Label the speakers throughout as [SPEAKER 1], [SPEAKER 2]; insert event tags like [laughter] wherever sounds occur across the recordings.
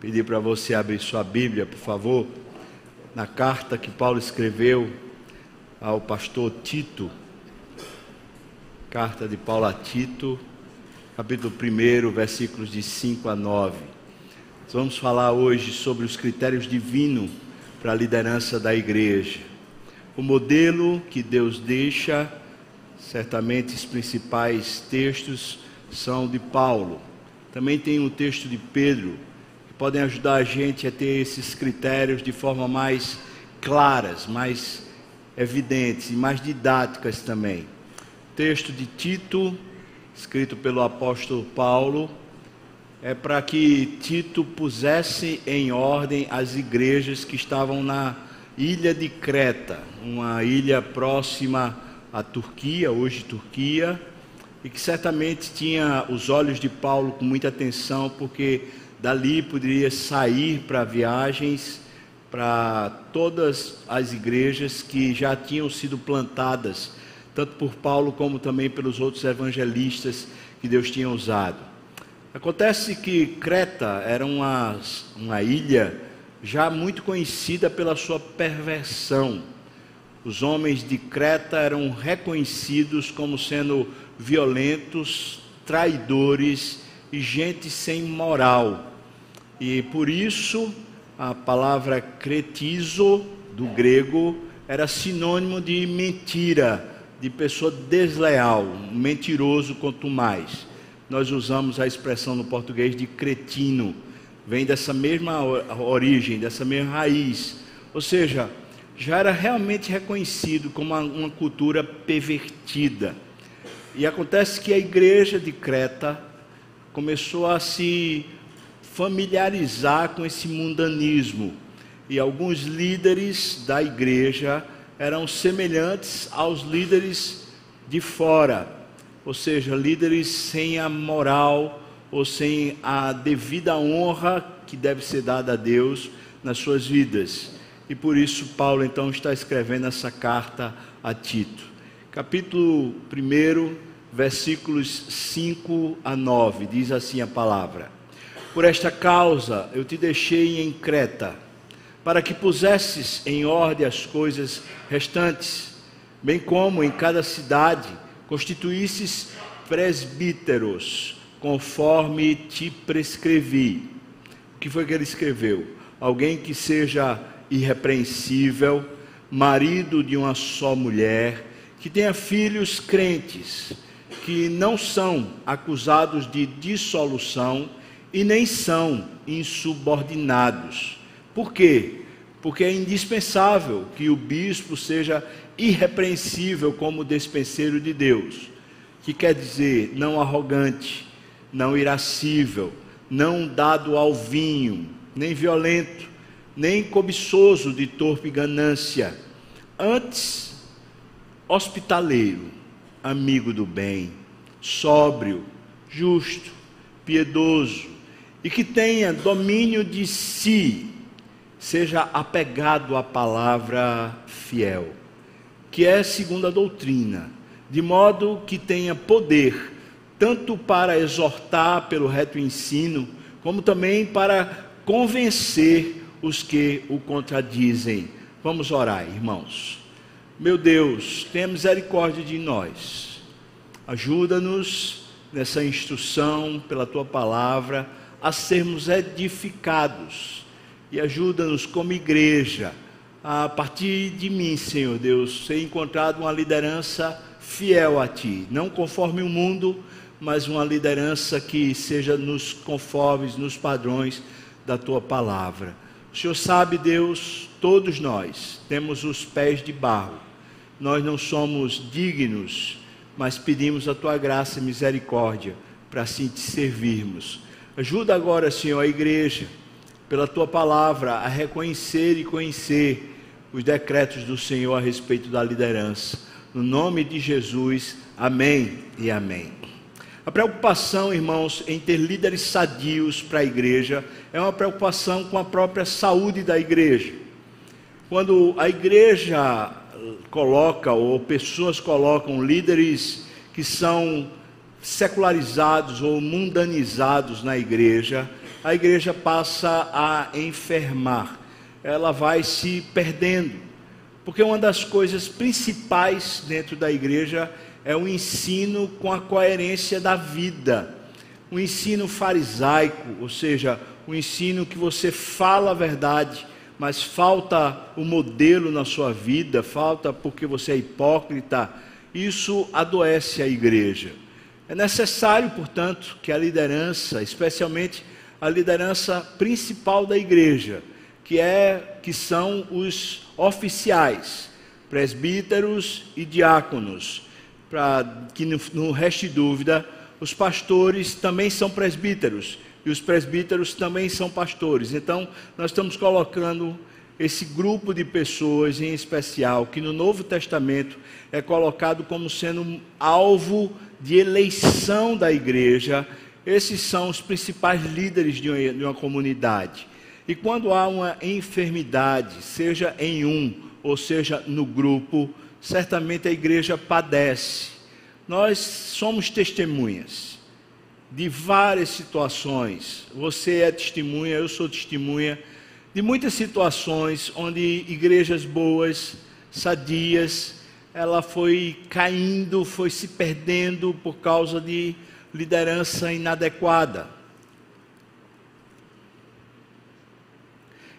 [SPEAKER 1] Pedir para você abrir sua Bíblia, por favor, na carta que Paulo escreveu ao pastor Tito. Carta de Paulo a Tito, capítulo 1, versículos de 5 a 9. Nós vamos falar hoje sobre os critérios divinos para a liderança da igreja. O modelo que Deus deixa, certamente os principais textos são de Paulo. Também tem o texto de Pedro, podem ajudar a gente a ter esses critérios de forma mais claras, mais evidentes e mais didáticas também. Texto de Tito, escrito pelo apóstolo Paulo, é para que Tito pusesse em ordem as igrejas que estavam na ilha de Creta, uma ilha próxima à Turquia, hoje Turquia, e que certamente tinha os olhos de Paulo com muita atenção, porque dali poderia sair para viagens para todas as igrejas que já tinham sido plantadas, tanto por Paulo como também pelos outros evangelistas que Deus tinha usado. Acontece que Creta era uma, uma ilha já muito conhecida pela sua perversão. Os homens de Creta eram reconhecidos como sendo violentos, traidores e gente sem moral. E por isso a palavra cretizo do grego era sinônimo de mentira, de pessoa desleal, mentiroso quanto mais. Nós usamos a expressão no português de cretino, vem dessa mesma origem, dessa mesma raiz. Ou seja, já era realmente reconhecido como uma, cultura pervertida. E acontece que a igreja de Creta começou a se familiarizar com esse mundanismo. E alguns líderes da igreja eram semelhantes aos líderes de fora, ou seja, líderes sem a moral ou sem a devida honra que deve ser dada a Deus nas suas vidas. E por isso Paulo então está escrevendo essa carta a Tito. Capítulo 1, versículos 5 a 9, diz assim a palavra: por esta causa eu te deixei em Creta, para que pusesses em ordem as coisas restantes, bem como em cada cidade constituísses presbíteros, conforme te prescrevi. O que foi que ele escreveu? Alguém que seja irrepreensível, marido de uma só mulher, que tenha filhos crentes, que não são acusados de dissolução e nem são insubordinados. Por quê? Porque é indispensável que o bispo seja irrepreensível como despenseiro de Deus, que quer dizer não arrogante, não irascível, não dado ao vinho, nem violento, nem cobiçoso de torpe ganância, antes hospitaleiro, amigo do bem, sóbrio, justo, piedoso, e que tenha domínio de si, seja apegado à palavra fiel, que é segundo a doutrina, de modo que tenha poder tanto para exortar pelo reto ensino, como também para convencer os que o contradizem. Vamos orar, irmãos. Meu Deus, tenha misericórdia de nós. Ajuda-nos nessa instrução pela tua palavra a sermos edificados e ajuda-nos como igreja. A partir de mim, Senhor Deus, ser encontrado uma liderança fiel a Ti, não conforme o mundo, mas uma liderança que seja nos conformes, nos padrões da Tua palavra. O Senhor sabe, Deus, todos nós temos os pés de barro, nós não somos dignos, mas pedimos a Tua graça e misericórdia para assim te servirmos Ajuda agora, Senhor, a igreja, pela tua palavra, a reconhecer e conhecer os decretos do Senhor a respeito da liderança. No nome de Jesus, amém e amém. A preocupação, irmãos, em ter líderes sadios para a igreja é uma preocupação com a própria saúde da igreja. Quando a igreja coloca, ou pessoas colocam líderes que são secularizados ou mundanizados na igreja, a igreja passa a enfermar, ela vai se perdendo, porque uma das coisas principais dentro da igreja é o ensino com a coerência da vida, o ensino farisaico, ou seja, o ensino que você fala a verdade, mas falta o modelo na sua vida, falta porque você é hipócrita, isso adoece a igreja. É necessário, portanto, que a liderança, especialmente a liderança principal da igreja, que é que são os oficiais, presbíteros e diáconos, para que não, reste dúvida, os pastores também são presbíteros e os presbíteros também são pastores. Então, nós estamos colocando esse grupo de pessoas em especial, que no Novo Testamento é colocado como sendo alvo de eleição da igreja, esses são os principais líderes de uma, de uma comunidade. E quando há uma enfermidade, seja em um ou seja no grupo, certamente a igreja padece. Nós somos testemunhas de várias situações. Você é testemunha, eu sou testemunha de muitas situações onde igrejas boas, sadias, ela foi caindo, foi se perdendo por causa de liderança inadequada.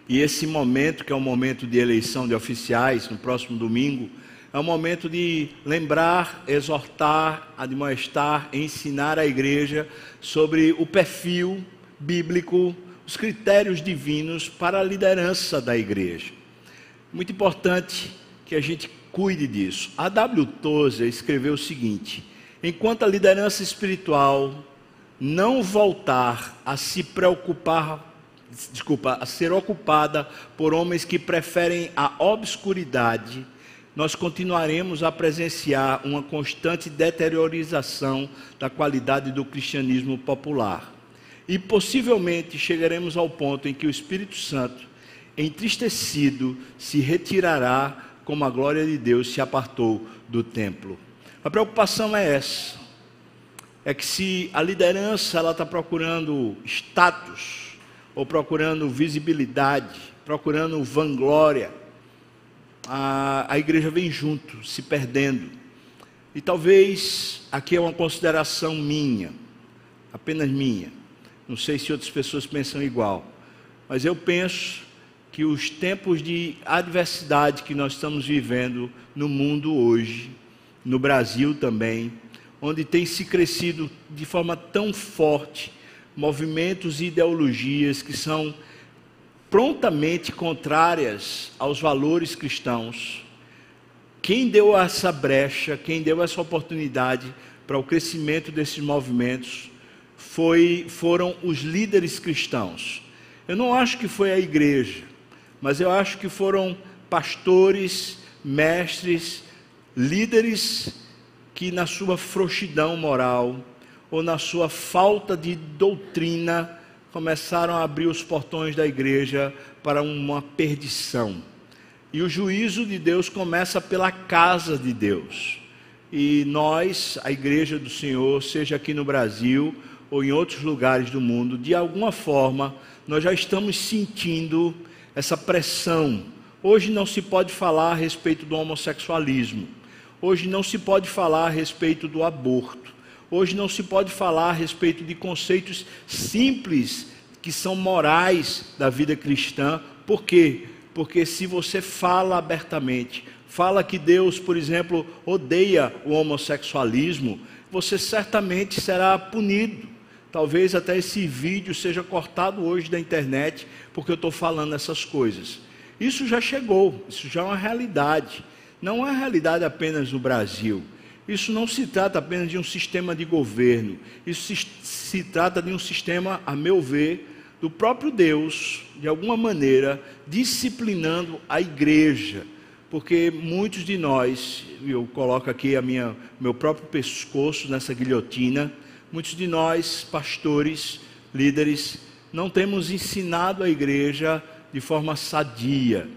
[SPEAKER 1] E esse momento, que é o momento de eleição de oficiais, no próximo domingo, é um momento de lembrar, exortar, admoestar, ensinar a igreja sobre o perfil bíblico, os critérios divinos para a liderança da igreja. Muito importante que a gente cuide disso. A W. Tozer escreveu o seguinte: enquanto a liderança espiritual não voltar a se preocupar, desculpa, a ser ocupada por homens que preferem a obscuridade, nós continuaremos a presenciar uma constante deteriorização da qualidade do cristianismo popular. E possivelmente chegaremos ao ponto em que o Espírito Santo, entristecido, se retirará como a glória de Deus se apartou do templo. A preocupação é essa. É que se a liderança ela está procurando status, ou procurando visibilidade, procurando vanglória, a, a igreja vem junto, se perdendo. E talvez aqui é uma consideração minha, apenas minha. Não sei se outras pessoas pensam igual, mas eu penso que os tempos de adversidade que nós estamos vivendo no mundo hoje, no Brasil também, onde tem se crescido de forma tão forte movimentos e ideologias que são prontamente contrárias aos valores cristãos. Quem deu essa brecha, quem deu essa oportunidade para o crescimento desses movimentos foi, foram os líderes cristãos. Eu não acho que foi a igreja, mas eu acho que foram pastores, mestres, líderes que, na sua frouxidão moral ou na sua falta de doutrina, começaram a abrir os portões da igreja para uma perdição. E o juízo de Deus começa pela casa de Deus. E nós, a igreja do Senhor, seja aqui no Brasil ou em outros lugares do mundo, de alguma forma, nós já estamos sentindo essa pressão. Hoje não se pode falar a respeito do homossexualismo. Hoje não se pode falar a respeito do aborto. Hoje não se pode falar a respeito de conceitos simples que são morais da vida cristã. Por quê? Porque se você fala abertamente, fala que Deus, por exemplo, odeia o homossexualismo, você certamente será punido. Talvez até esse vídeo seja cortado hoje da internet, porque eu estou falando essas coisas. Isso já chegou, isso já é uma realidade. Não é realidade apenas no Brasil. Isso não se trata apenas de um sistema de governo, isso se, se, trata de um sistema, a meu ver, do próprio Deus, de alguma maneira, disciplinando a igreja, porque muitos de nós, eu coloco aqui a minha, meu próprio pescoço nessa guilhotina, muitos de nós, pastores, líderes, não temos ensinado a igreja de forma sadia.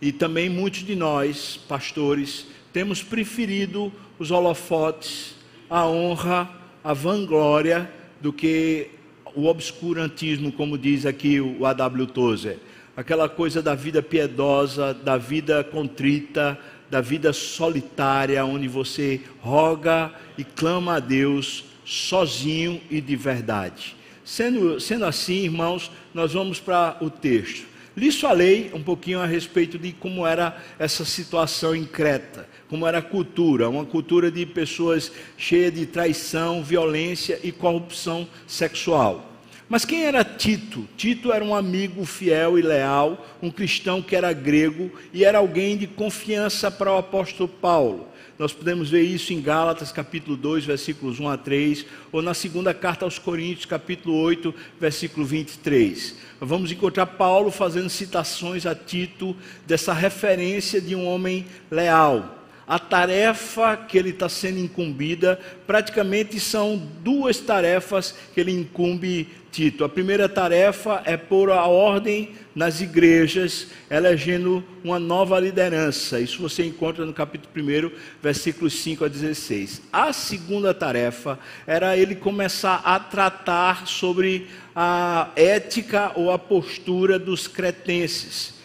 [SPEAKER 1] E também muitos de nós, pastores, temos preferido os holofotes, a honra, a vanglória do que o obscurantismo, como diz aqui o A.W. Tozer, aquela coisa da vida piedosa, da vida contrita, da vida solitária, onde você roga e clama a Deus sozinho e de verdade. Sendo, sendo assim, irmãos, nós vamos para o texto. Lhes falei um pouquinho a respeito de como era essa situação em Creta, como era a cultura, uma cultura de pessoas cheias de traição, violência e corrupção sexual. Mas quem era Tito? Tito era um amigo fiel e leal, um cristão que era grego e era alguém de confiança para o apóstolo Paulo. Nós podemos ver isso em Gálatas capítulo 2, versículos 1 a 3, ou na segunda carta aos Coríntios, capítulo 8, versículo 23. Vamos encontrar Paulo fazendo citações a Tito dessa referência de um homem leal. A tarefa que ele está sendo incumbida, praticamente são duas tarefas que ele incumbe Tito. A primeira tarefa é pôr a ordem nas igrejas, elegendo uma nova liderança. Isso você encontra no capítulo 1, versículos 5 a 16. A segunda tarefa era ele começar a tratar sobre a ética ou a postura dos cretenses,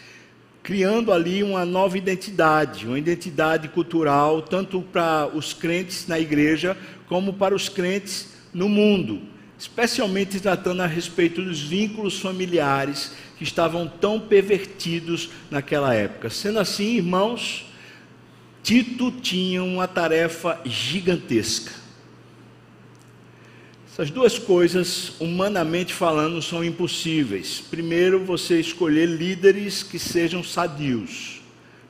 [SPEAKER 1] criando ali uma nova identidade, uma identidade cultural, tanto para os crentes na igreja, como para os crentes no mundo especialmente tratando a respeito dos vínculos familiares que estavam tão pervertidos naquela época. Sendo assim, irmãos, Tito tinha uma tarefa gigantesca. Essas duas coisas, humanamente falando, são impossíveis. Primeiro, você escolher líderes que sejam sadios.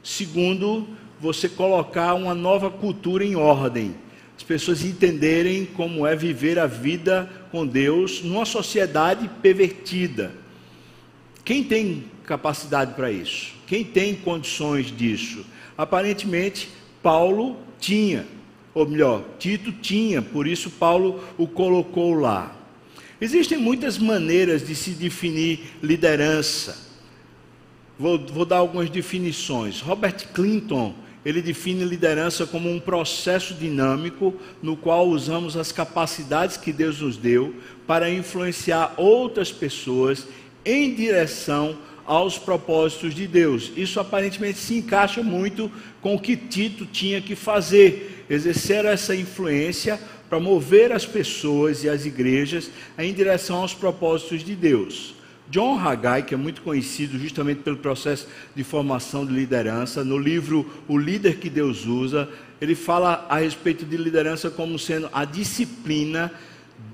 [SPEAKER 1] Segundo, você colocar uma nova cultura em ordem as pessoas entenderem como é viver a vida com Deus numa sociedade pervertida. Quem tem capacidade para isso? Quem tem condições disso? Aparentemente, Paulo tinha, ou melhor, Tito tinha, por isso Paulo o colocou lá. Existem muitas maneiras de se definir liderança. Vou, vou dar algumas definições. Robert Clinton ele define liderança como um processo dinâmico no qual usamos as capacidades que Deus nos deu para influenciar outras pessoas em direção aos propósitos de Deus. Isso aparentemente se encaixa muito com o que Tito tinha que fazer, exercer essa influência para mover as pessoas e as igrejas em direção aos propósitos de Deus. John Haggai, que é muito conhecido justamente pelo processo de formação de liderança, no livro O Líder que Deus Usa, ele fala a respeito de liderança como sendo a disciplina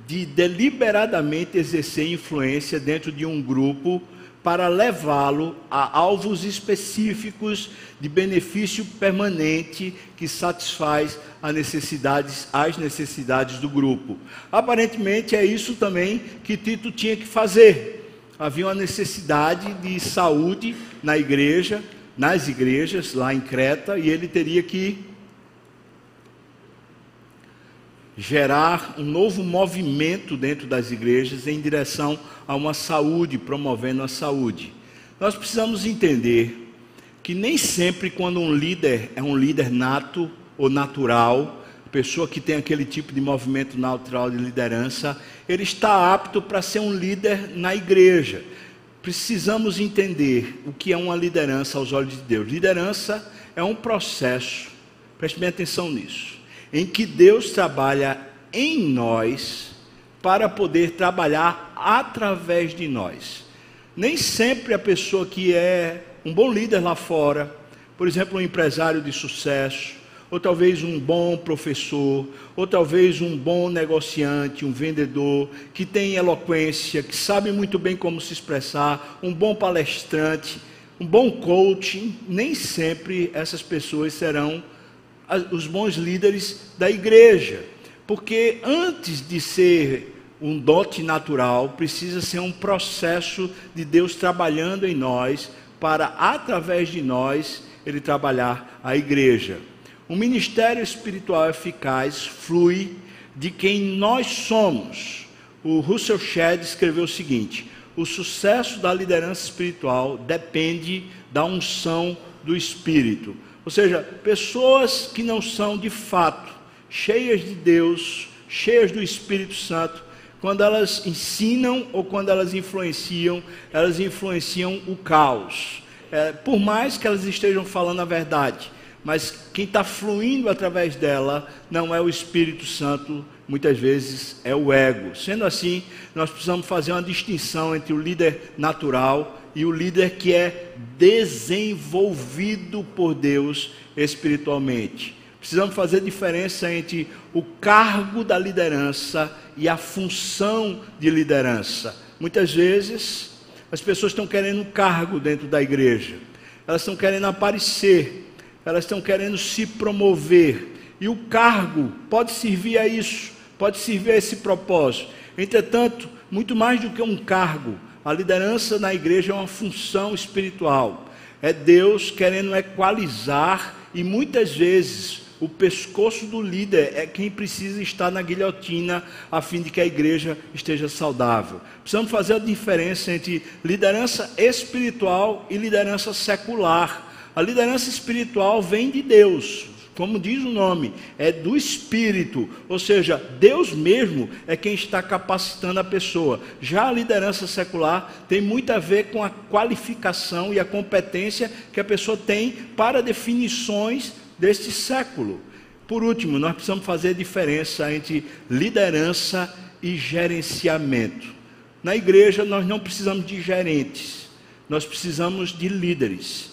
[SPEAKER 1] de deliberadamente exercer influência dentro de um grupo para levá-lo a alvos específicos de benefício permanente que satisfaz as necessidades, as necessidades do grupo. Aparentemente é isso também que Tito tinha que fazer havia uma necessidade de saúde na igreja, nas igrejas lá em Creta, e ele teria que gerar um novo movimento dentro das igrejas em direção a uma saúde, promovendo a saúde. Nós precisamos entender que nem sempre quando um líder é um líder nato ou natural, pessoa que tem aquele tipo de movimento natural de liderança, ele está apto para ser um líder na igreja. Precisamos entender o que é uma liderança aos olhos de Deus. Liderança é um processo, preste bem atenção nisso, em que Deus trabalha em nós para poder trabalhar através de nós. Nem sempre a pessoa que é um bom líder lá fora, por exemplo, um empresário de sucesso, ou talvez um bom professor, ou talvez um bom negociante, um vendedor, que tem eloquência, que sabe muito bem como se expressar, um bom palestrante, um bom coaching, nem sempre essas pessoas serão os bons líderes da igreja. Porque antes de ser um dote natural, precisa ser um processo de Deus trabalhando em nós, para através de nós ele trabalhar a igreja. O ministério espiritual eficaz flui de quem nós somos. O Russell Shedd escreveu o seguinte: o sucesso da liderança espiritual depende da unção do Espírito. Ou seja, pessoas que não são de fato cheias de Deus, cheias do Espírito Santo, quando elas ensinam ou quando elas influenciam, elas influenciam o caos. É, por mais que elas estejam falando a verdade, mas quem está fluindo através dela não é o Espírito Santo, muitas vezes é o ego. Sendo assim, nós precisamos fazer uma distinção entre o líder natural e o líder que é desenvolvido por Deus espiritualmente. Precisamos fazer diferença entre o cargo da liderança e a função de liderança. Muitas vezes as pessoas estão querendo um cargo dentro da igreja, elas estão querendo aparecer, elas estão querendo se promover, e o cargo pode servir a isso, pode servir a esse propósito. Entretanto, muito mais do que um cargo, a liderança na igreja é uma função espiritual. É Deus querendo equalizar e muitas vezes o pescoço do líder é quem precisa estar na guilhotina a fim de que a igreja esteja saudável. Precisamos fazer a diferença entre liderança espiritual e liderança secular. A liderança espiritual vem de Deus, como diz o nome, é do Espírito, ou seja, Deus mesmo é quem está capacitando a pessoa. Já a liderança secular tem muito a ver com a qualificação e a competência que a pessoa tem para definições deste século. Por último, nós precisamos fazer diferença entre liderança e gerenciamento. Na igreja, nós não precisamos de gerentes, nós precisamos de líderes.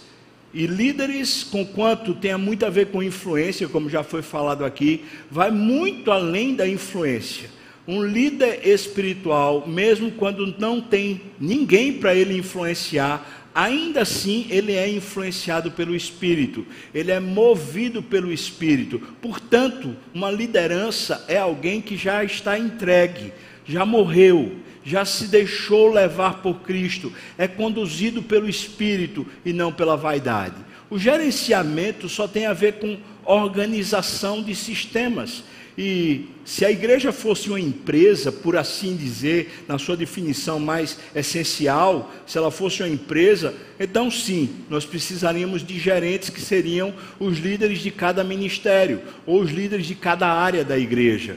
[SPEAKER 1] E líderes, com quanto tenha muito a ver com influência, como já foi falado aqui, vai muito além da influência. Um líder espiritual, mesmo quando não tem ninguém para ele influenciar, ainda assim ele é influenciado pelo Espírito, ele é movido pelo Espírito. Portanto, uma liderança é alguém que já está entregue, já morreu, já se deixou levar por Cristo, é conduzido pelo Espírito e não pela vaidade. O gerenciamento só tem a ver com organização de sistemas. E se a igreja fosse uma empresa, por assim dizer, na sua definição mais essencial, se ela fosse uma empresa, então sim, nós precisaríamos de gerentes que seriam os líderes de cada ministério, ou os líderes de cada área da igreja.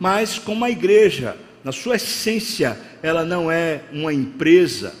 [SPEAKER 1] Mas como a igreja, na sua essência, ela não é uma empresa,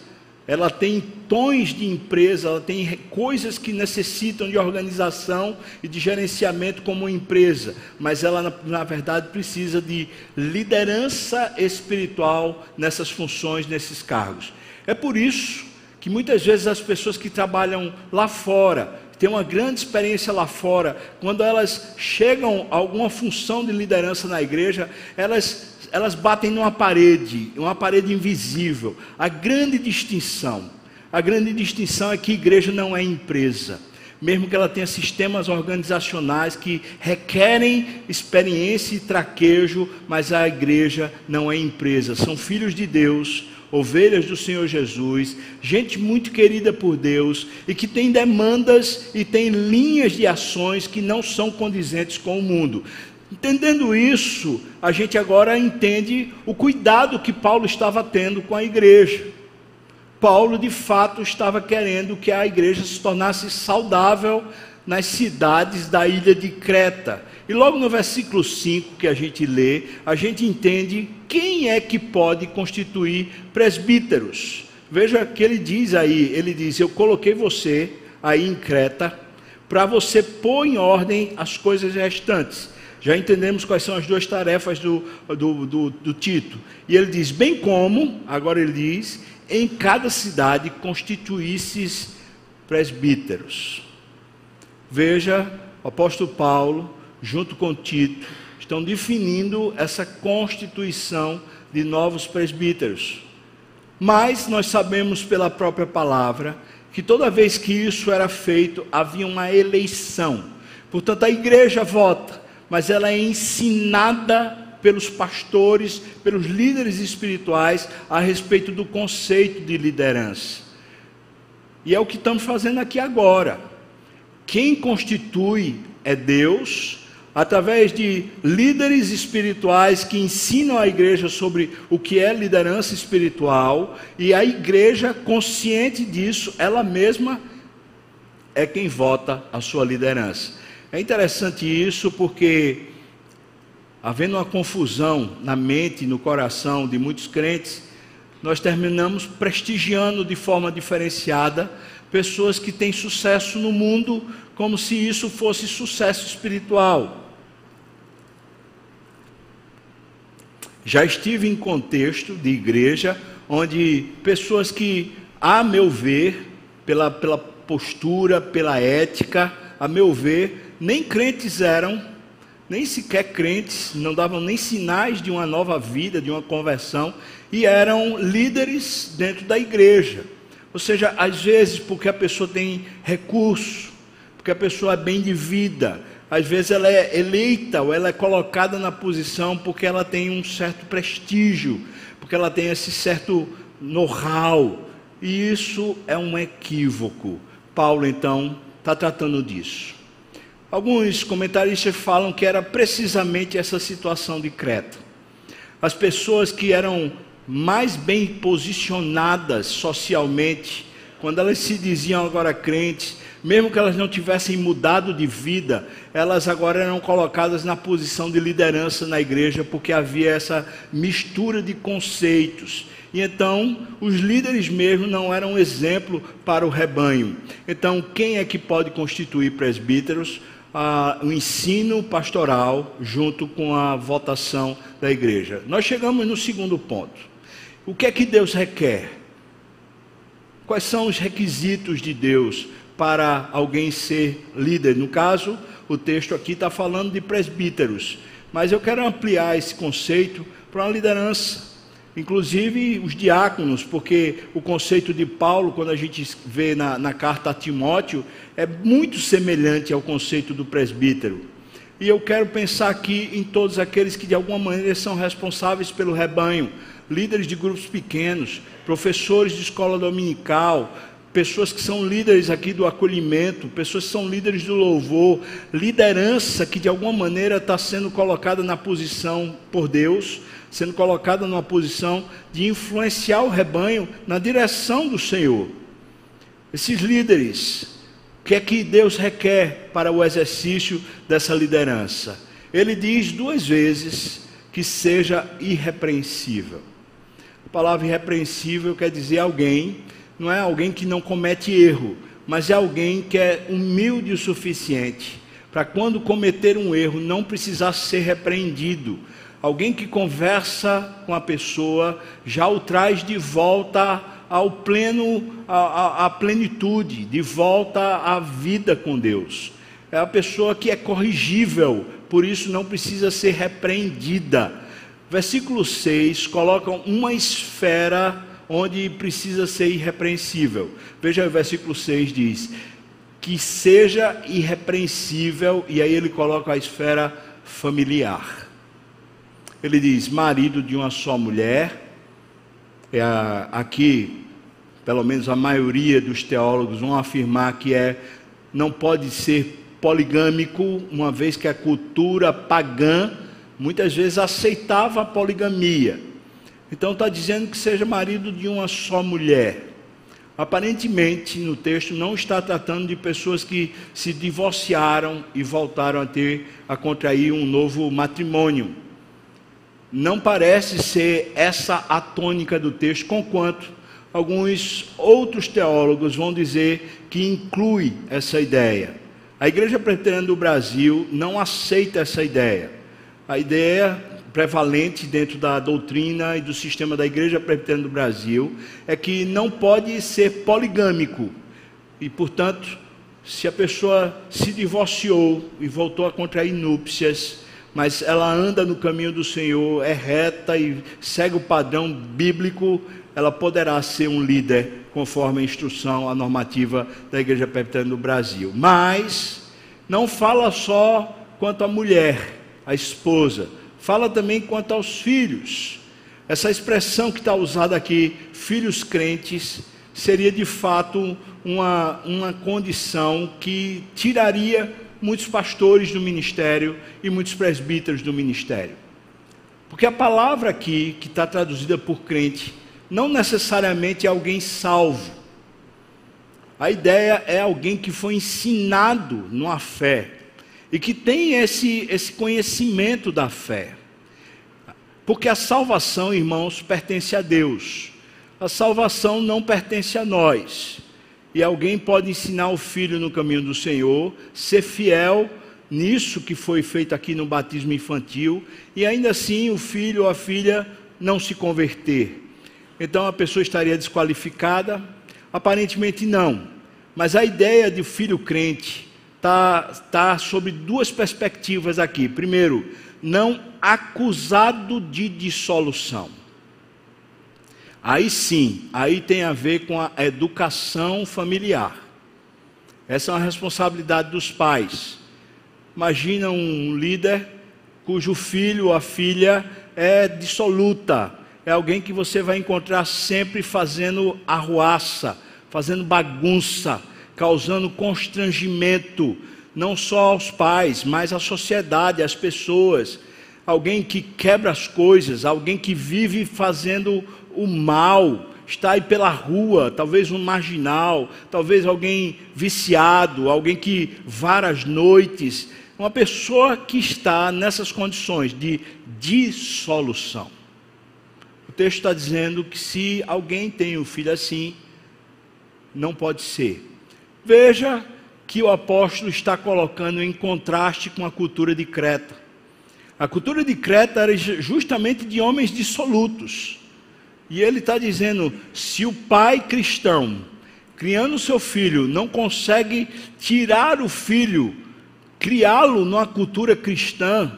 [SPEAKER 1] ela tem tons de empresa, ela tem coisas que necessitam de organização e de gerenciamento como empresa, mas ela, na, verdade, precisa de liderança espiritual nessas funções, nesses cargos. É por isso que muitas vezes as pessoas que trabalham lá fora, têm uma grande experiência lá fora, quando elas chegam a alguma função de liderança na igreja, elas elas batem numa parede, uma parede invisível. A grande distinção, a grande distinção é que igreja não é empresa. Mesmo que ela tenha sistemas organizacionais que requerem experiência e traquejo, mas a igreja não é empresa. São filhos de Deus, ovelhas do Senhor Jesus, gente muito querida por Deus e que tem demandas e tem linhas de ações que não são condizentes com o mundo. Entendendo isso, a gente agora entende o cuidado que Paulo estava tendo com a igreja. Paulo, de fato, estava querendo que a igreja se tornasse saudável nas cidades da ilha de Creta. E logo no versículo 5 que a gente lê, a gente entende quem é que pode constituir presbíteros. Veja que ele diz aí, ele diz: "Eu coloquei você aí em Creta para você pôr em ordem as coisas restantes. Já entendemos quais são as duas tarefas do, do, do, do Tito. E ele diz: bem como, agora ele diz, em cada cidade constituísses presbíteros. Veja, o apóstolo Paulo, junto com Tito, estão definindo essa constituição de novos presbíteros. Mas nós sabemos pela própria palavra que toda vez que isso era feito, havia uma eleição. Portanto, a igreja vota, mas ela é ensinada pelos pastores, pelos líderes espirituais a respeito do conceito de liderança. E é o que estamos fazendo aqui agora. Quem constitui é Deus, através de líderes espirituais que ensinam a igreja sobre o que é liderança espiritual, e a igreja, consciente disso, ela mesma é quem vota a sua liderança. É interessante isso porque havendo uma confusão na mente e no coração de muitos crentes, nós terminamos prestigiando de forma diferenciada pessoas que têm sucesso no mundo, como se isso fosse sucesso espiritual. Já estive em contexto de igreja onde pessoas que, a meu ver, pela, pela postura, pela ética, a meu ver, nem crentes eram, nem sequer crentes, não davam nem sinais de uma nova vida, de uma conversão, e eram líderes dentro da igreja. Ou seja, às vezes porque a pessoa tem recurso, porque a pessoa é bem de vida, às vezes ela é eleita ou ela é colocada na posição porque ela tem um certo prestígio, porque ela tem esse certo know-how, e isso é um equívoco. Paulo então está tratando disso. Alguns comentaristas falam que era precisamente essa situação de Creta. As pessoas que eram mais bem posicionadas socialmente, quando elas se diziam agora crentes, mesmo que elas não tivessem mudado de vida, elas agora eram colocadas na posição de liderança na igreja, porque havia essa mistura de conceitos. E então, os líderes mesmo não eram exemplo para o rebanho. Então, quem é que pode constituir presbíteros? Ah, o ensino pastoral junto com a votação da igreja. Nós chegamos no segundo ponto. O que é que Deus requer? Quais são os requisitos de Deus para alguém ser líder? No caso, o texto aqui está falando de presbíteros, mas eu quero ampliar esse conceito para uma liderança, inclusive os diáconos, porque o conceito de Paulo, quando a gente vê na, na carta a Timóteo, é muito semelhante ao conceito do presbítero. E eu quero pensar aqui em todos aqueles que de alguma maneira são responsáveis pelo rebanho, líderes de grupos pequenos, professores de escola dominical, pessoas que são líderes aqui do acolhimento, pessoas que são líderes do louvor, liderança que de alguma maneira está sendo colocada na posição por Deus, sendo colocada numa posição de influenciar o rebanho na direção do Senhor. Esses líderes, o que é que Deus requer para o exercício dessa liderança? Ele diz duas vezes que seja irrepreensível palavra irrepreensível quer dizer alguém, não é alguém que não comete erro, mas é alguém que é humilde o suficiente para quando cometer um erro não precisar ser repreendido. Alguém que conversa com a pessoa já o traz de volta ao pleno, à, à plenitude, de volta à vida com Deus. É a pessoa que é corrigível, por isso não precisa ser repreendida Versículo 6 coloca uma esfera onde precisa ser irrepreensível. Veja o versículo 6 diz: que seja irrepreensível, e aí ele coloca a esfera familiar. Ele diz: marido de uma só mulher. É aqui, pelo menos a maioria dos teólogos vão afirmar que é não pode ser poligâmico, uma vez que a cultura pagã muitas vezes aceitava a poligamia. Então está dizendo que seja marido de uma só mulher. Aparentemente, no texto não está tratando de pessoas que se divorciaram e voltaram a ter a contrair um novo matrimônio. Não parece ser essa a tônica do texto, conquanto alguns outros teólogos vão dizer que inclui essa ideia. A Igreja Presbiteriana do Brasil não aceita essa ideia. A ideia prevalente dentro da doutrina e do sistema da Igreja Presbiteriana do Brasil é que não pode ser poligâmico. E, portanto, se a pessoa se divorciou e voltou a contrair núpcias, mas ela anda no caminho do Senhor, é reta e segue o padrão bíblico, ela poderá ser um líder conforme a instrução, a normativa da Igreja Presbiteriana do Brasil. Mas não fala só quanto à mulher a esposa. Fala também quanto aos filhos. Essa expressão que está usada aqui, filhos crentes, seria de fato uma, uma condição que tiraria muitos pastores do ministério e muitos presbíteros do ministério. Porque a palavra aqui, que está traduzida por crente, não necessariamente é alguém salvo. A ideia é alguém que foi ensinado numa fé, e que tem esse, esse conhecimento da fé. Porque a salvação, irmãos, pertence a Deus. A salvação não pertence a nós. E alguém pode ensinar o filho no caminho do Senhor, ser fiel nisso que foi feito aqui no batismo infantil, e ainda assim o filho ou a filha não se converter. Então a pessoa estaria desqualificada? Aparentemente não. Mas a ideia de filho crente está tá sobre duas perspectivas aqui. Primeiro, não acusado de dissolução. Aí sim, aí tem a ver com a educação familiar. Essa é uma responsabilidade dos pais. Imagina um líder cujo filho ou a filha é dissoluta, é alguém que você vai encontrar sempre fazendo arruaça, fazendo bagunça, causando constrangimento, não só aos pais, mas à sociedade, às pessoas. Alguém que quebra as coisas, alguém que vive fazendo o mal, está aí pela rua, talvez um marginal, talvez alguém viciado, alguém que várias noites, uma pessoa que está nessas condições de dissolução. O texto está dizendo que se alguém tem um filho assim, não pode ser. Veja que o apóstolo está colocando em contraste com a cultura de Creta. A cultura de Creta era justamente de homens dissolutos. E ele está dizendo: se o pai cristão, criando seu filho, não consegue tirar o filho criá-lo numa cultura cristã,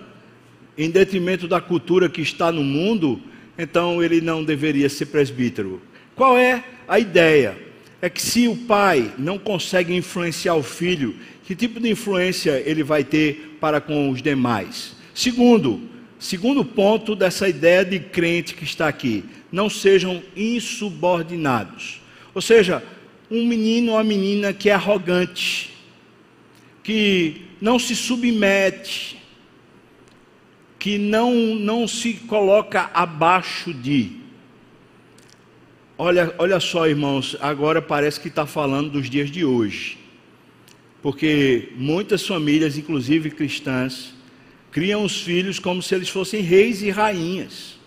[SPEAKER 1] em detrimento da cultura que está no mundo, então ele não deveria ser presbítero. Qual é a ideia? É que se o pai não consegue influenciar o filho, que tipo de influência ele vai ter para com os demais? Segundo, segundo ponto dessa ideia de crente que está aqui, não sejam insubordinados. Ou seja, um menino ou uma menina que é arrogante, que não se submete, que não, não se coloca abaixo de. Olha, olha só, irmãos, agora parece que está falando dos dias de hoje. Porque muitas famílias, inclusive cristãs, criam os filhos como se eles fossem reis e rainhas.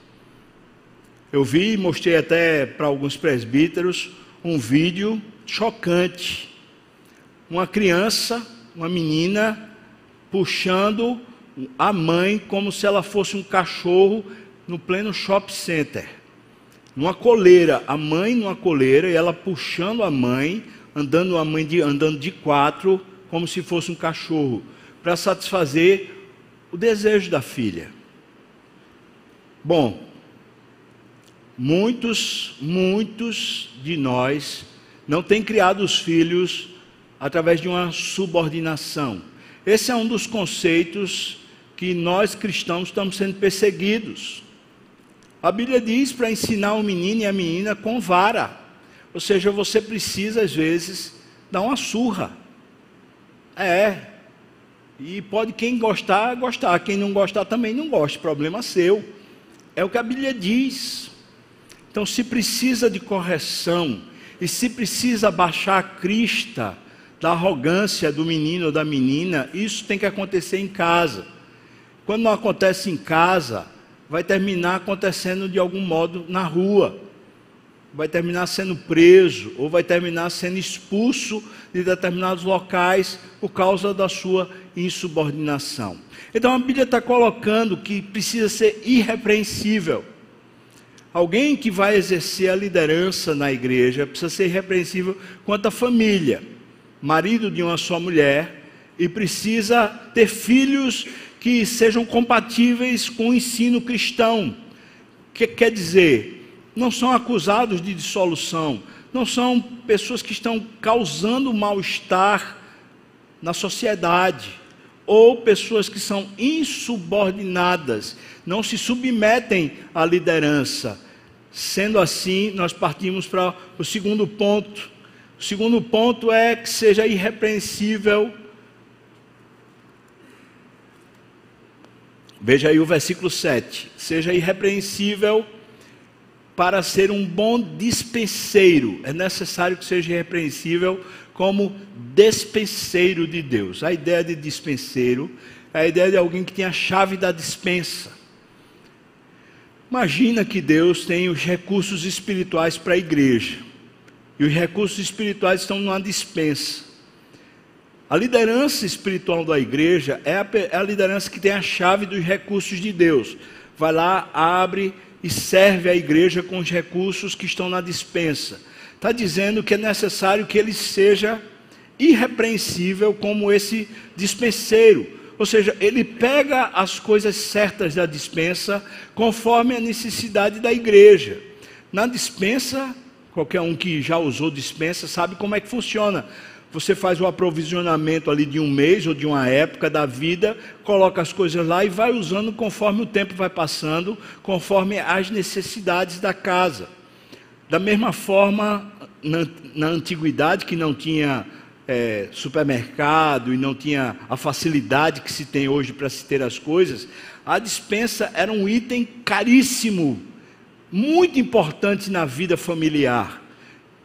[SPEAKER 1] Eu vi, mostrei até para alguns presbíteros, um vídeo chocante. Uma criança uma menina puxando a mãe como se ela fosse um cachorro no pleno shopping center. Numa coleira, a mãe numa coleira e ela puxando a mãe, andando a mãe de, andando de quatro, como se fosse um cachorro, para satisfazer o desejo da filha. Bom, muitos, muitos de nós não têm criado os filhos através de uma subordinação. Esse é um dos conceitos que nós cristãos estamos sendo perseguidos. A Bíblia diz para ensinar o menino e a menina com vara. Ou seja, você precisa, às vezes, dar uma surra. É. E pode quem gostar, gostar. Quem não gostar também não gosta. Problema seu. É o que a Bíblia diz. Então, se precisa de correção e se precisa baixar a crista, da arrogância do menino ou da menina, isso tem que acontecer em casa. Quando não acontece em casa, vai terminar acontecendo de algum modo na rua. Vai terminar sendo preso ou vai terminar sendo expulso de determinados locais por causa da sua insubordinação. Então a Bíblia está colocando que precisa ser irrepreensível. Alguém que vai exercer a liderança na igreja precisa ser irrepreensível quanto à família marido de uma só mulher, e precisa ter filhos que sejam compatíveis com o ensino cristão. Que quer dizer? Não são acusados de dissolução, não são pessoas que estão causando mal-estar na sociedade, ou pessoas que são insubordinadas, não se submetem à liderança. Sendo assim, nós partimos para o segundo ponto o segundo ponto é que seja irrepreensível. Veja aí o versículo 7. Seja irrepreensível para ser um bom dispenseiro. É necessário que seja repreensível como despenseiro de Deus. A ideia de dispenseiro é a ideia de alguém que tem a chave da dispensa. Imagina que Deus tem os recursos espirituais para a igreja. E os recursos espirituais estão numa dispensa. A liderança espiritual da igreja é a, é a, liderança que tem a chave dos recursos de Deus. Vai lá, abre e serve a igreja com os recursos que estão na dispensa. Está dizendo que é necessário que ele seja irrepreensível como esse dispenseiro. Ou seja, ele pega as coisas certas da dispensa conforme a necessidade da igreja. Na dispensa, qualquer um que já usou dispensa sabe como é que funciona. Você faz o aprovisionamento ali de um mês ou de uma época da vida, coloca as coisas lá e vai usando conforme o tempo vai passando, conforme as necessidades da casa. Da mesma forma, na, na antiguidade, que não tinha é, supermercado e não tinha a facilidade que se tem hoje para se ter as coisas, a dispensa era um item caríssimo, muito importante na vida familiar.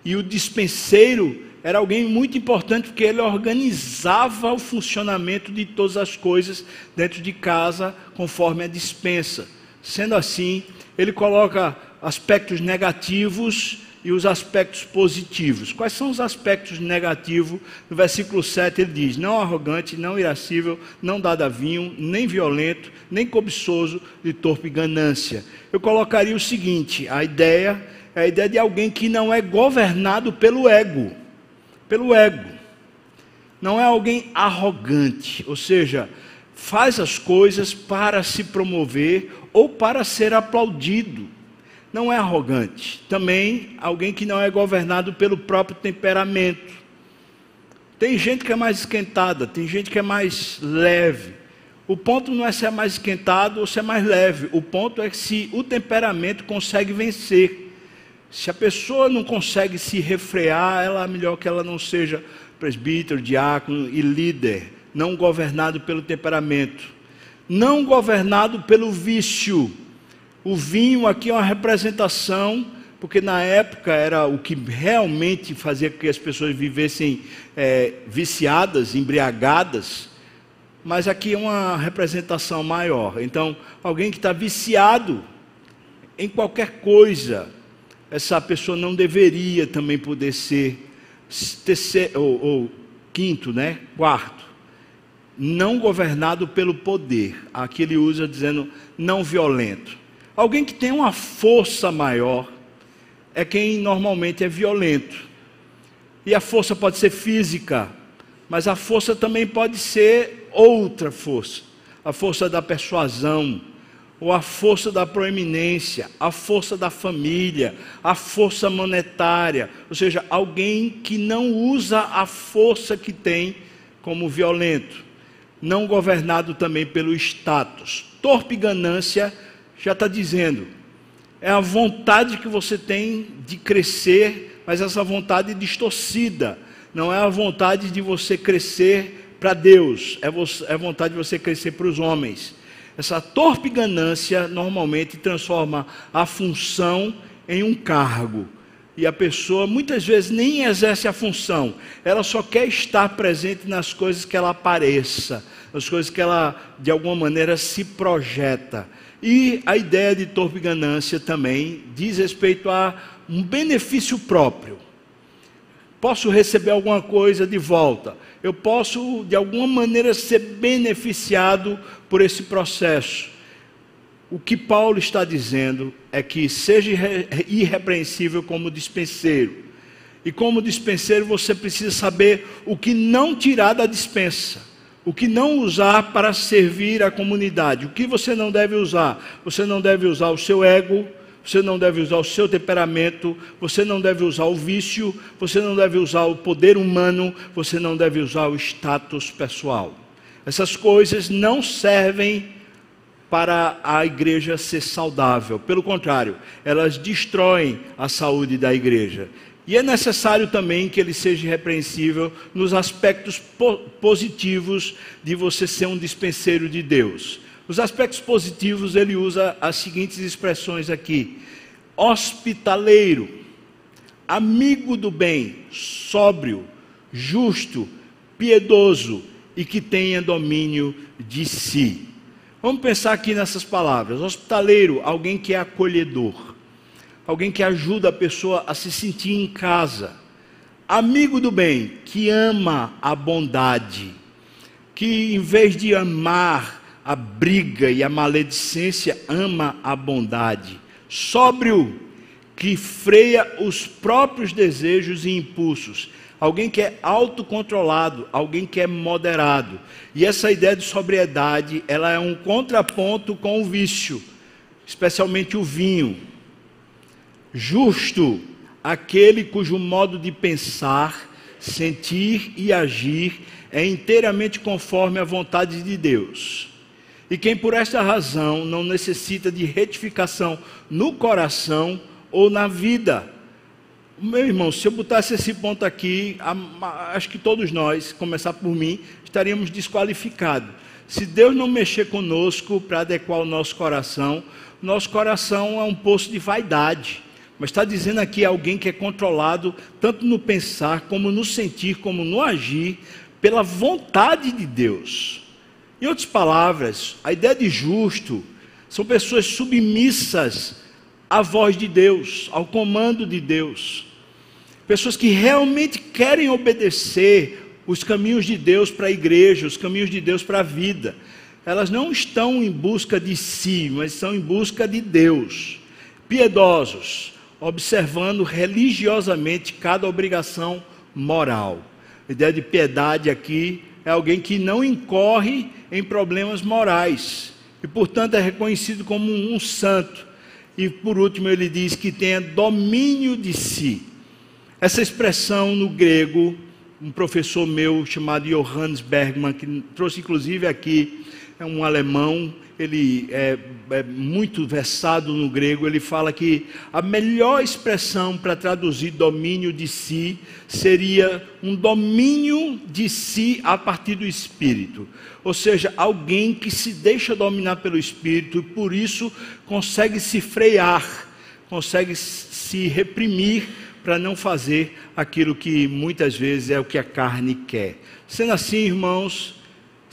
[SPEAKER 1] E o dispenseiro era alguém muito importante porque ele organizava o funcionamento de todas as coisas dentro de casa conforme a dispensa. Sendo assim, ele coloca aspectos negativos e os aspectos positivos. Quais são os aspectos negativos? No versículo 7 ele diz: Não arrogante, não irascível, não dado a vinho, nem violento, nem cobiçoso, de torpe ganância. Eu colocaria o seguinte: a ideia é a ideia de alguém que não é governado pelo ego pelo ego. Não é alguém arrogante, ou seja, faz as coisas para se promover ou para ser aplaudido. Não é arrogante. Também alguém que não é governado pelo próprio temperamento. Tem gente que é mais esquentada, tem gente que é mais leve. O ponto não é se é mais esquentado ou se é mais leve. O ponto é se o temperamento consegue vencer. Se a pessoa não consegue se refrear, ela é melhor que ela não seja presbítero, diácono e líder, não governado pelo temperamento, não governado pelo vício. O vinho aqui é uma representação, porque na época era o que realmente fazia que as pessoas vivessem é, viciadas, embriagadas, mas aqui é uma representação maior. Então, alguém que está viciado em qualquer coisa, essa pessoa não deveria também poder ser terceiro, ou, ou quinto, né? Quarto, não governado pelo poder. Aqui ele usa dizendo não violento. Alguém que tem uma força maior é quem normalmente é violento. E a força pode ser física, mas a força também pode ser outra força. A força da persuasão, ou a força da proeminência, a força da família, a força monetária, ou seja, alguém que não usa a força que tem como violento, não governado também pelo status. Torpe ganância já está dizendo, é a vontade que você tem de crescer, mas essa vontade distorcida, não é a vontade de você crescer para Deus, é, a é vontade de você crescer para os homens. Essa torpe ganância normalmente transforma a função em um cargo. E a pessoa muitas vezes nem exerce a função, ela só quer estar presente nas coisas que ela apareça, nas coisas que ela de alguma maneira se projeta. E a ideia de torpe ganância também diz respeito a um benefício próprio. Posso receber alguma coisa de volta, eu posso de alguma maneira ser beneficiado por esse processo. O que Paulo está dizendo é que seja irrepreensível como dispenseiro. E como dispenseiro você precisa saber o que não tirar da dispensa, o que não usar para servir a comunidade, o que você não deve usar. Você não deve usar o seu ego, você não deve usar o seu temperamento, você não deve usar o vício, você não deve usar o poder humano, você não deve usar o status pessoal. Essas coisas não servem para a igreja ser saudável, pelo contrário, elas destroem a saúde da igreja. E é necessário também que ele seja repreensível nos aspectos po positivos de você ser um dispenseiro de Deus. Os aspectos positivos, ele usa as seguintes expressões aqui: hospitaleiro, amigo do bem, sóbrio, justo, piedoso e que tenha domínio de si. Vamos pensar aqui nessas palavras. Hospitaleiro, alguém que é acolhedor, alguém que ajuda a pessoa a se sentir em casa. Amigo do bem, que ama a bondade, que em vez de amar a briga e a maledicência, ama a bondade. Sóbrio, que freia os próprios desejos e impulsos alguém que é autocontrolado, alguém que é moderado. E essa ideia de sobriedade, ela é um contraponto com o vício, especialmente o vinho. Justo, aquele cujo modo de pensar, sentir e agir é inteiramente conforme a vontade de Deus. E quem por esta razão não necessita de retificação no coração ou na vida, meu irmão, se eu botasse esse ponto aqui, acho que todos nós, começar por mim, estaríamos desqualificados. Se Deus não mexer conosco para adequar o nosso coração, nosso coração é um poço de vaidade. Mas está dizendo aqui alguém que é controlado tanto no pensar, como no sentir, como no agir, pela vontade de Deus. Em outras palavras, a ideia de justo são pessoas submissas à voz de Deus, ao comando de Deus. Pessoas que realmente querem obedecer os caminhos de Deus para a igreja, os caminhos de Deus para a vida. Elas não estão em busca de si, mas estão em busca de Deus. Piedosos, observando religiosamente cada obrigação moral. A ideia de piedade aqui é alguém que não incorre em problemas morais e, portanto, é reconhecido como um santo e por último, ele diz que tenha domínio de si. Essa expressão no grego, um professor meu chamado Johannes Bergman, que trouxe inclusive aqui, é um alemão, ele é, é, muito versado no grego, ele fala que a melhor expressão para traduzir domínio de si seria um domínio de si a partir do espírito. Ou seja, alguém que se deixa dominar pelo espírito e por isso consegue se frear, consegue se reprimir para não fazer aquilo que muitas vezes é o que a carne quer. Sendo assim, irmãos,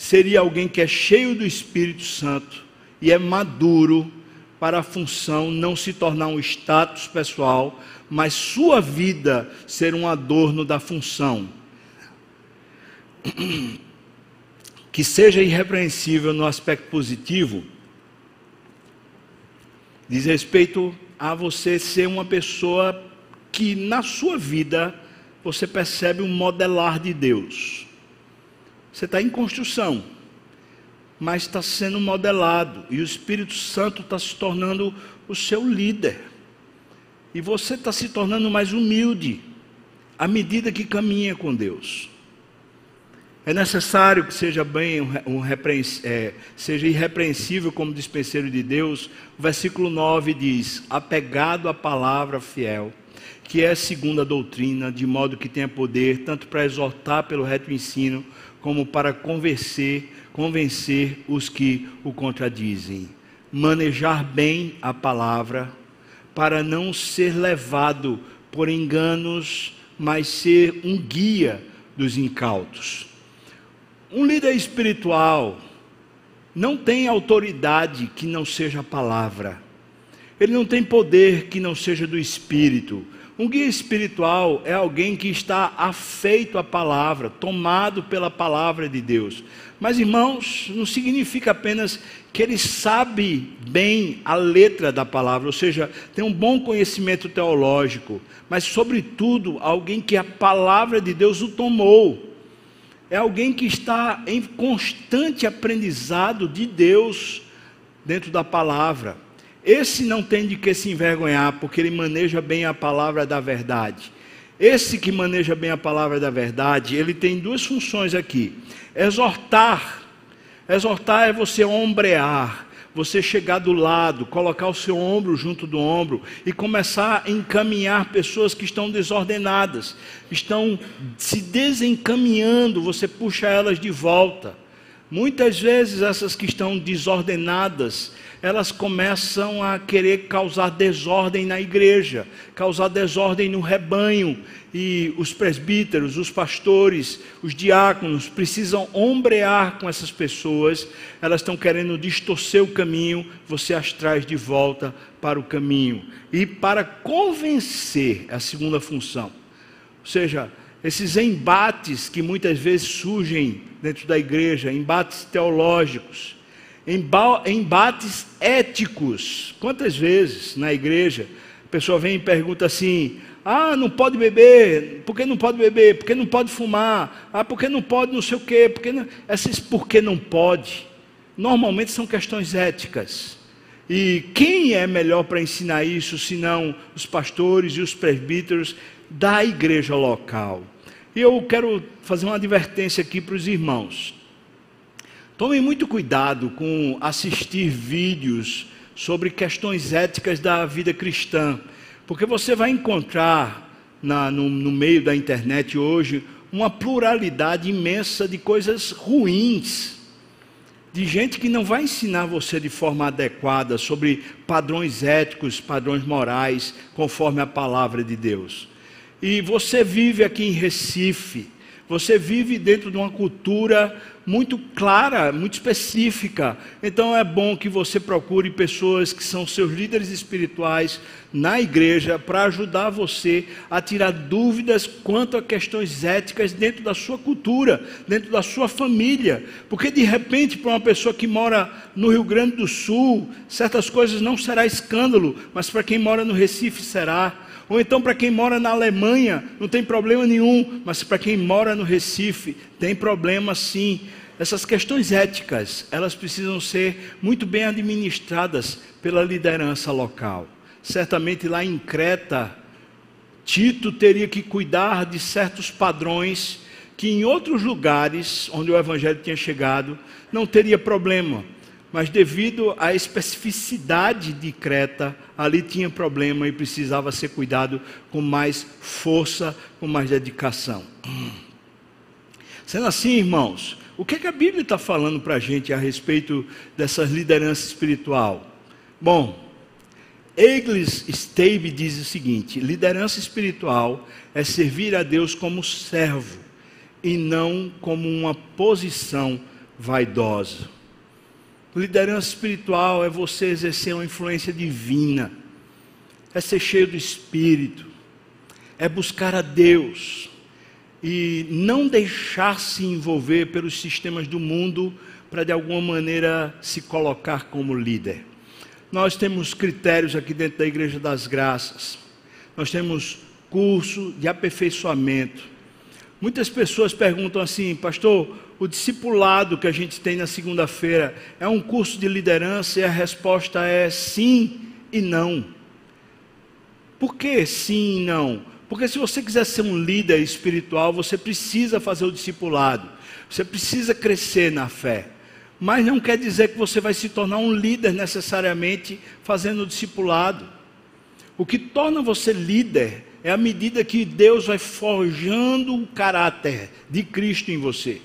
[SPEAKER 1] seria alguém que é cheio do Espírito Santo e é maduro para a função não se tornar um status pessoal, mas sua vida ser um adorno da função. [clears throat] Que seja irrepreensível no aspecto positivo, diz respeito a você ser uma pessoa que na sua vida você percebe um modelar de Deus. Você está em construção, mas está sendo modelado, e o Espírito Santo está se tornando o seu líder. E você está se tornando mais humilde à medida que caminha com Deus. É necessário que seja bem um, é, seja irrepreensível como dispenseiro de Deus. O versículo 9 diz: apegado à palavra fiel, que é segundo a doutrina, de modo que tenha poder tanto para exortar pelo reto ensino, como para convencer, convencer os que o contradizem. Manejar bem a palavra, para não ser levado por enganos, mas ser um guia dos incautos. Um líder espiritual não tem autoridade que não seja a palavra. Ele não tem poder que não seja do espírito. Um guia espiritual é alguém que está afeito à palavra, tomado pela palavra de Deus. Mas, irmãos, não significa apenas que ele sabe bem a letra da palavra, ou seja, tem um bom conhecimento teológico, mas, sobretudo, alguém que a palavra de Deus o tomou. É alguém que está em constante aprendizado de Deus dentro da palavra. Esse não tem de que se envergonhar, porque ele maneja bem a palavra da verdade. Esse que maneja bem a palavra da verdade, ele tem duas funções aqui: exortar. Exortar é você ombrear, você chegar do lado, colocar o seu ombro junto do ombro e começar a encaminhar pessoas que estão desordenadas, estão se desencaminhando, você puxa elas de volta. Muitas vezes essas que estão desordenadas, elas começam a querer causar desordem na igreja, causar desordem no rebanho, e os presbíteros, os pastores, os diáconos precisam ombrear com essas pessoas, elas estão querendo distorcer o caminho, você as traz de volta para o caminho. E para convencer, é a segunda função. Ou seja, esses embates que muitas vezes surgem dentro da igreja, embates teológicos, embates éticos. Quantas vezes na igreja a pessoa vem e pergunta assim: ah, não pode beber, por que não pode beber? Por que não pode fumar? Ah, por que não pode não sei o quê? Por que não... Essas por que não pode, normalmente são questões éticas. E quem é melhor para ensinar isso senão os pastores e os presbíteros da igreja local? E eu quero fazer uma advertência aqui para os irmãos. Tomem muito cuidado com assistir vídeos sobre questões éticas da vida cristã, porque você vai encontrar na, no, no meio da internet hoje uma pluralidade imensa de coisas ruins, de gente que não vai ensinar você de forma adequada sobre padrões éticos, padrões morais, conforme a palavra de Deus. E você vive aqui em Recife, você vive dentro de uma cultura muito clara, muito específica. Então é bom que você procure pessoas que são seus líderes espirituais na igreja para ajudar você a tirar dúvidas quanto a questões éticas dentro da sua cultura, dentro da sua família. Porque de repente, para uma pessoa que mora no Rio Grande do Sul, certas coisas não será escândalo, mas para quem mora no Recife será. Ou então, para quem mora na Alemanha, não tem problema nenhum, mas para quem mora no Recife, tem problema sim. Essas questões éticas, elas precisam ser muito bem administradas pela liderança local. Certamente lá em Creta, Tito teria que cuidar de certos padrões que em outros lugares onde o evangelho tinha chegado não teria problema mas devido à especificidade de Creta, ali tinha problema e precisava ser cuidado com mais força, com mais dedicação. Sendo assim, irmãos, o que, é que a Bíblia está falando para a gente a respeito dessa liderança espiritual? Bom, Eglis Stave diz o seguinte: liderança espiritual é servir a Deus como servo e não como uma posição vaidosa. Liderança espiritual é você exercer uma influência divina, é ser cheio do Espírito, é buscar a Deus e não deixar se envolver pelos sistemas do mundo para de alguma maneira se colocar como líder. Nós temos critérios aqui dentro da Igreja das Graças, nós temos curso de aperfeiçoamento. Muitas pessoas perguntam assim, pastor, o discipulado que a gente tem na segunda-feira é um curso de liderança e a resposta é sim e não. Por que sim e não? Porque se você quiser ser um líder espiritual, você precisa fazer o discipulado, você precisa crescer na fé. Mas não quer dizer que você vai se tornar um líder necessariamente fazendo o discipulado. O que torna você líder é a medida que Deus vai forjando o caráter de Cristo em você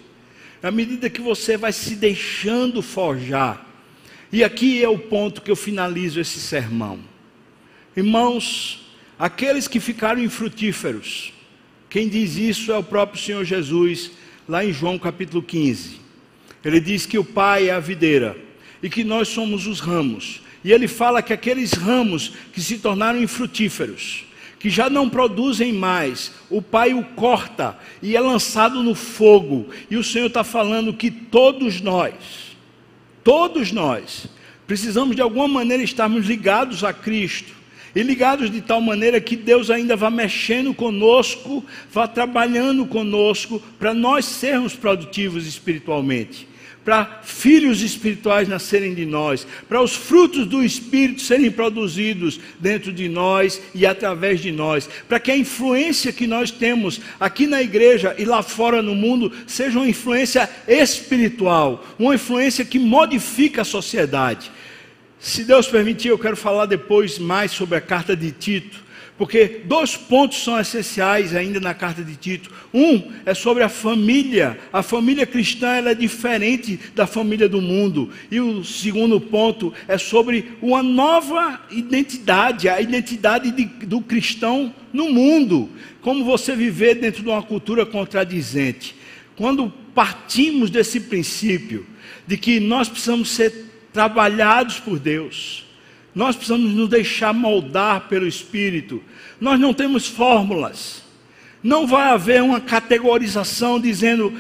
[SPEAKER 1] à medida que você vai se deixando forjar. E aqui é o ponto que eu finalizo esse sermão. Irmãos, aqueles que ficaram infrutíferos, quem diz isso é o próprio Senhor Jesus, lá em João capítulo 15. Ele diz que o Pai é a videira e que nós somos os ramos. E ele fala que aqueles ramos que se tornaram infrutíferos, que já não produzem mais, o Pai o corta e é lançado no fogo. E o Senhor está falando que todos nós, todos nós, precisamos de alguma maneira estarmos ligados a Cristo. E ligados de tal maneira que Deus ainda vá mexendo conosco, vá trabalhando conosco, para nós sermos produtivos espiritualmente para filhos espirituais nascerem de nós, para os frutos do Espírito serem produzidos dentro de nós e através de nós, para que a influência que nós temos aqui na igreja e lá fora no mundo seja uma influência espiritual, uma influência que modifica a sociedade. Se Deus permitir, eu quero falar depois mais sobre a carta de Tito, Porque dois pontos são essenciais ainda na carta de Tito. Um é sobre a família. A família cristã é diferente da família do mundo. E o segundo ponto é sobre uma nova identidade, a identidade de, do cristão no mundo. Como você viver dentro de uma cultura contradizente. Quando partimos desse princípio de que nós precisamos ser trabalhados por Deus nós precisamos nos deixar moldar pelo Espírito. Nós não temos fórmulas. Não vai haver uma categorização dizendo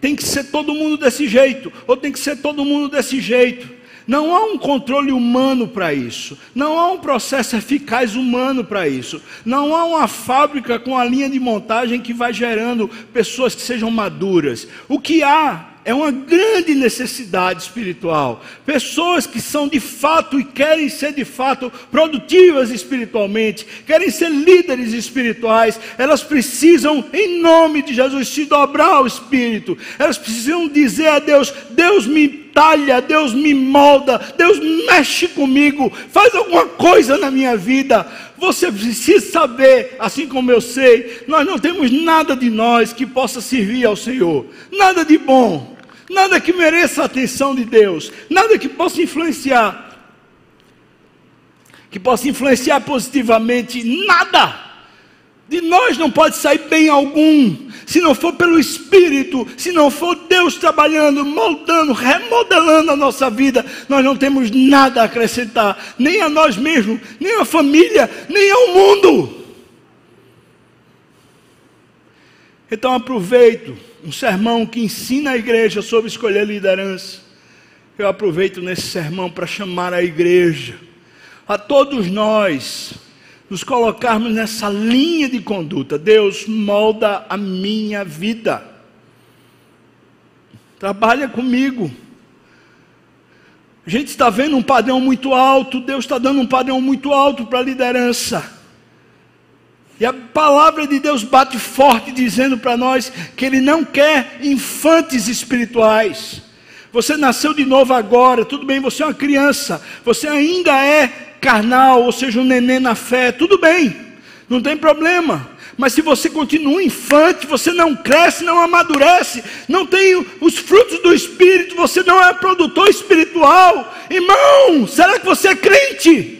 [SPEAKER 1] tem que ser todo mundo desse jeito, ou tem que ser todo mundo desse jeito. Não há um controle humano para isso. Não há um processo eficaz humano para isso. Não há uma fábrica com a linha de montagem que vai gerando pessoas que sejam maduras. O que há é uma grande necessidade espiritual. Pessoas que são de fato e querem ser de fato produtivas espiritualmente, querem ser líderes espirituais, elas precisam, em nome de Jesus, se dobrar ao Espírito. Elas precisam dizer a Deus: Deus me talha, Deus me molda, Deus mexe comigo, faz alguma coisa na minha vida. Você precisa saber, assim como eu sei, nós não temos nada de nós que possa servir ao Senhor, nada de bom nada que mereça a atenção de Deus, nada que possa influenciar, que possa influenciar positivamente, nada. De nós não pode sair bem algum, se não for pelo Espírito, se não for Deus trabalhando, moldando, remodelando a nossa vida, nós não temos nada a acrescentar, nem a nós mesmos, nem a família, nem ao mundo. Então aproveito um sermão que ensina a igreja sobre escolher liderança. Eu aproveito nesse sermão para chamar a igreja, a todos nós, nos colocarmos nessa linha de conduta. Deus molda a minha vida. Trabalha comigo. A gente está vendo um padrão muito alto, Deus está dando um padrão muito alto para a liderança. E a palavra de Deus bate forte dizendo para nós que Ele não quer infantes espirituais. Você nasceu de novo agora, tudo bem, você é uma criança, você ainda é carnal, ou seja, um neném na fé, tudo bem, não tem problema. Mas se você continua infante, você não cresce, não amadurece, não tem os frutos do Espírito, você não é produtor espiritual. Irmão, será que você é crente?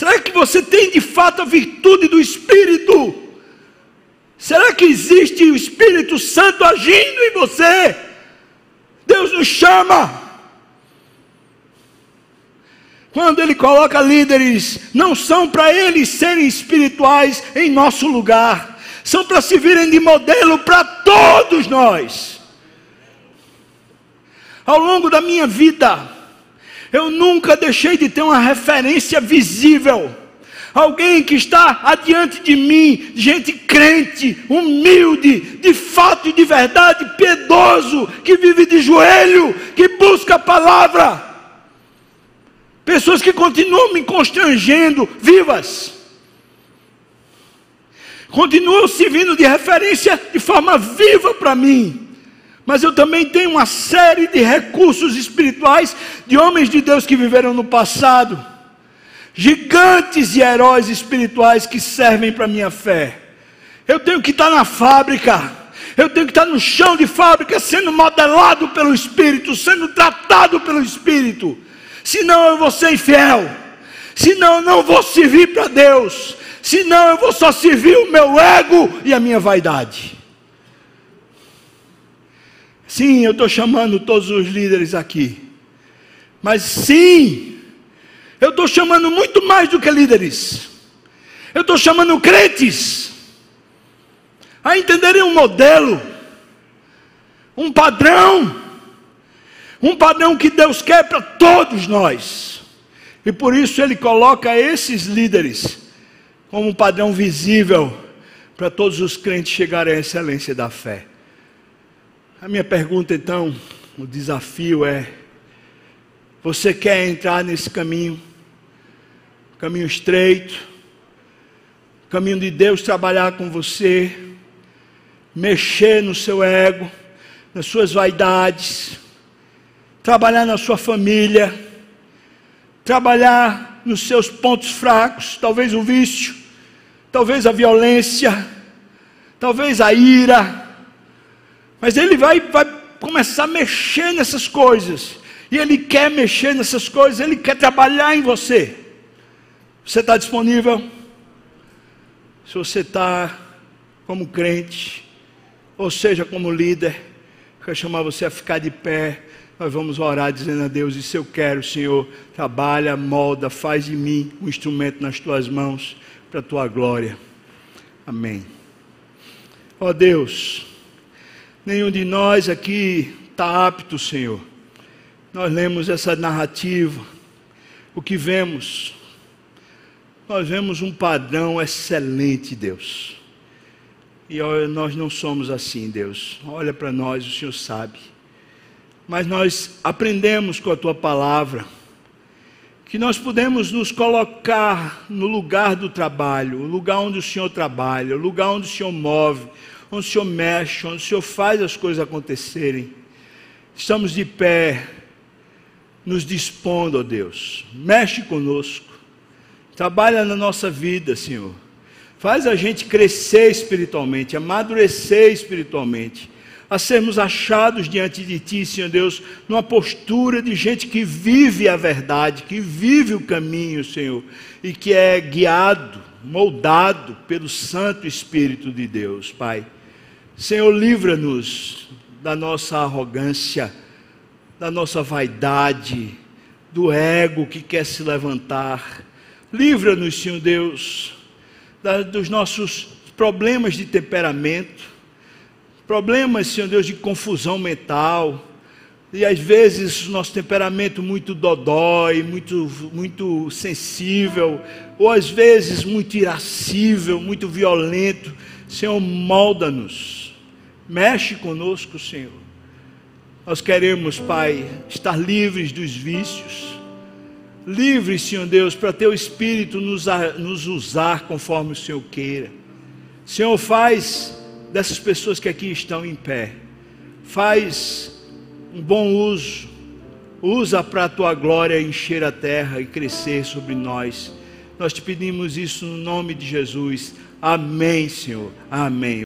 [SPEAKER 1] Será que você tem de fato a virtude do Espírito? Será que existe o Espírito Santo agindo em você? Deus nos chama. Quando Ele coloca líderes, não são para eles serem espirituais em nosso lugar, são para se virem de modelo para todos nós. Ao longo da minha vida, eu nunca deixei de ter uma referência visível. Alguém que está adiante de mim, gente crente, humilde, de fato e de verdade, piedoso, que vive de joelho, que busca a palavra. Pessoas que continuam me constrangendo, vivas. Continuam servindo de referência de forma viva para mim mas eu também tenho uma série de recursos espirituais de homens de Deus que viveram no passado, gigantes e heróis espirituais que servem para a minha fé. Eu tenho que estar na fábrica, eu tenho que estar no chão de fábrica, sendo modelado pelo Espírito, sendo tratado pelo Espírito, senão eu vou ser infiel, senão eu não vou servir para Deus, senão eu vou só servir o meu ego e a minha vaidade. Sim, eu estou chamando todos os líderes aqui. Mas sim, eu estou chamando muito mais do que líderes. Eu estou chamando crentes a entenderem um modelo, um padrão, um padrão que Deus quer para todos nós. E por isso Ele coloca esses líderes como um padrão visível para todos os crentes chegarem à excelência da fé. A minha pergunta então, o desafio é: você quer entrar nesse caminho? Caminho estreito, caminho de Deus trabalhar com você, mexer no seu ego, nas suas vaidades, trabalhar na sua família, trabalhar nos seus pontos fracos, talvez o vício, talvez a violência, talvez a ira, mas Ele vai, vai começar a mexer nessas coisas, e Ele quer mexer nessas coisas, Ele quer trabalhar em você. Você está disponível? Se você está como crente, ou seja, como líder, quero chamar você a ficar de pé. Nós vamos orar dizendo a Deus: Isso eu quero, Senhor. Trabalha, molda, faz de mim um instrumento nas tuas mãos para a tua glória. Amém. Ó Deus, nenhum de nós aqui está apto, Senhor. Nós lemos essa narrativa, o que vemos? Nós vemos um padrão excelente, Deus. E nós não somos assim, Deus. Olha para nós, o Senhor sabe. Mas nós aprendemos com a tua palavra que nós podemos nos colocar no lugar do trabalho, o lugar onde o Senhor trabalha, o lugar onde o Senhor move, onde o Senhor mexe, onde o Senhor faz as coisas acontecerem. Estamos de pé, nos dispondo, ó Deus. Mexe conosco. Trabalha na nossa vida, Senhor. Faz a gente crescer espiritualmente, amadurecer espiritualmente a sermos achados diante de Ti, Senhor Deus, numa postura de gente que vive a verdade, que vive o caminho, Senhor, e que é guiado, moldado pelo Santo Espírito de Deus, Pai. Senhor, livra-nos da nossa arrogância, da nossa vaidade, do ego que quer se levantar. Livra-nos, Senhor Deus, da, dos nossos problemas de temperamento problemas, Senhor Deus, de confusão mental, e às vezes o nosso temperamento muito dodói, muito, muito sensível, ou às vezes muito irascível, muito violento. Senhor, molda-nos, mexe conosco, Senhor. Nós queremos, Pai, estar livres dos vícios, livres, Senhor Deus, para Teu Espírito nos, nos usar conforme o Senhor queira. Senhor, faz dessas pessoas que aqui estão em pé. Faz um bom uso, usa para a tua glória encher a terra e crescer sobre nós. Nós te pedimos isso no nome de Jesus. Amém, Senhor. Amém.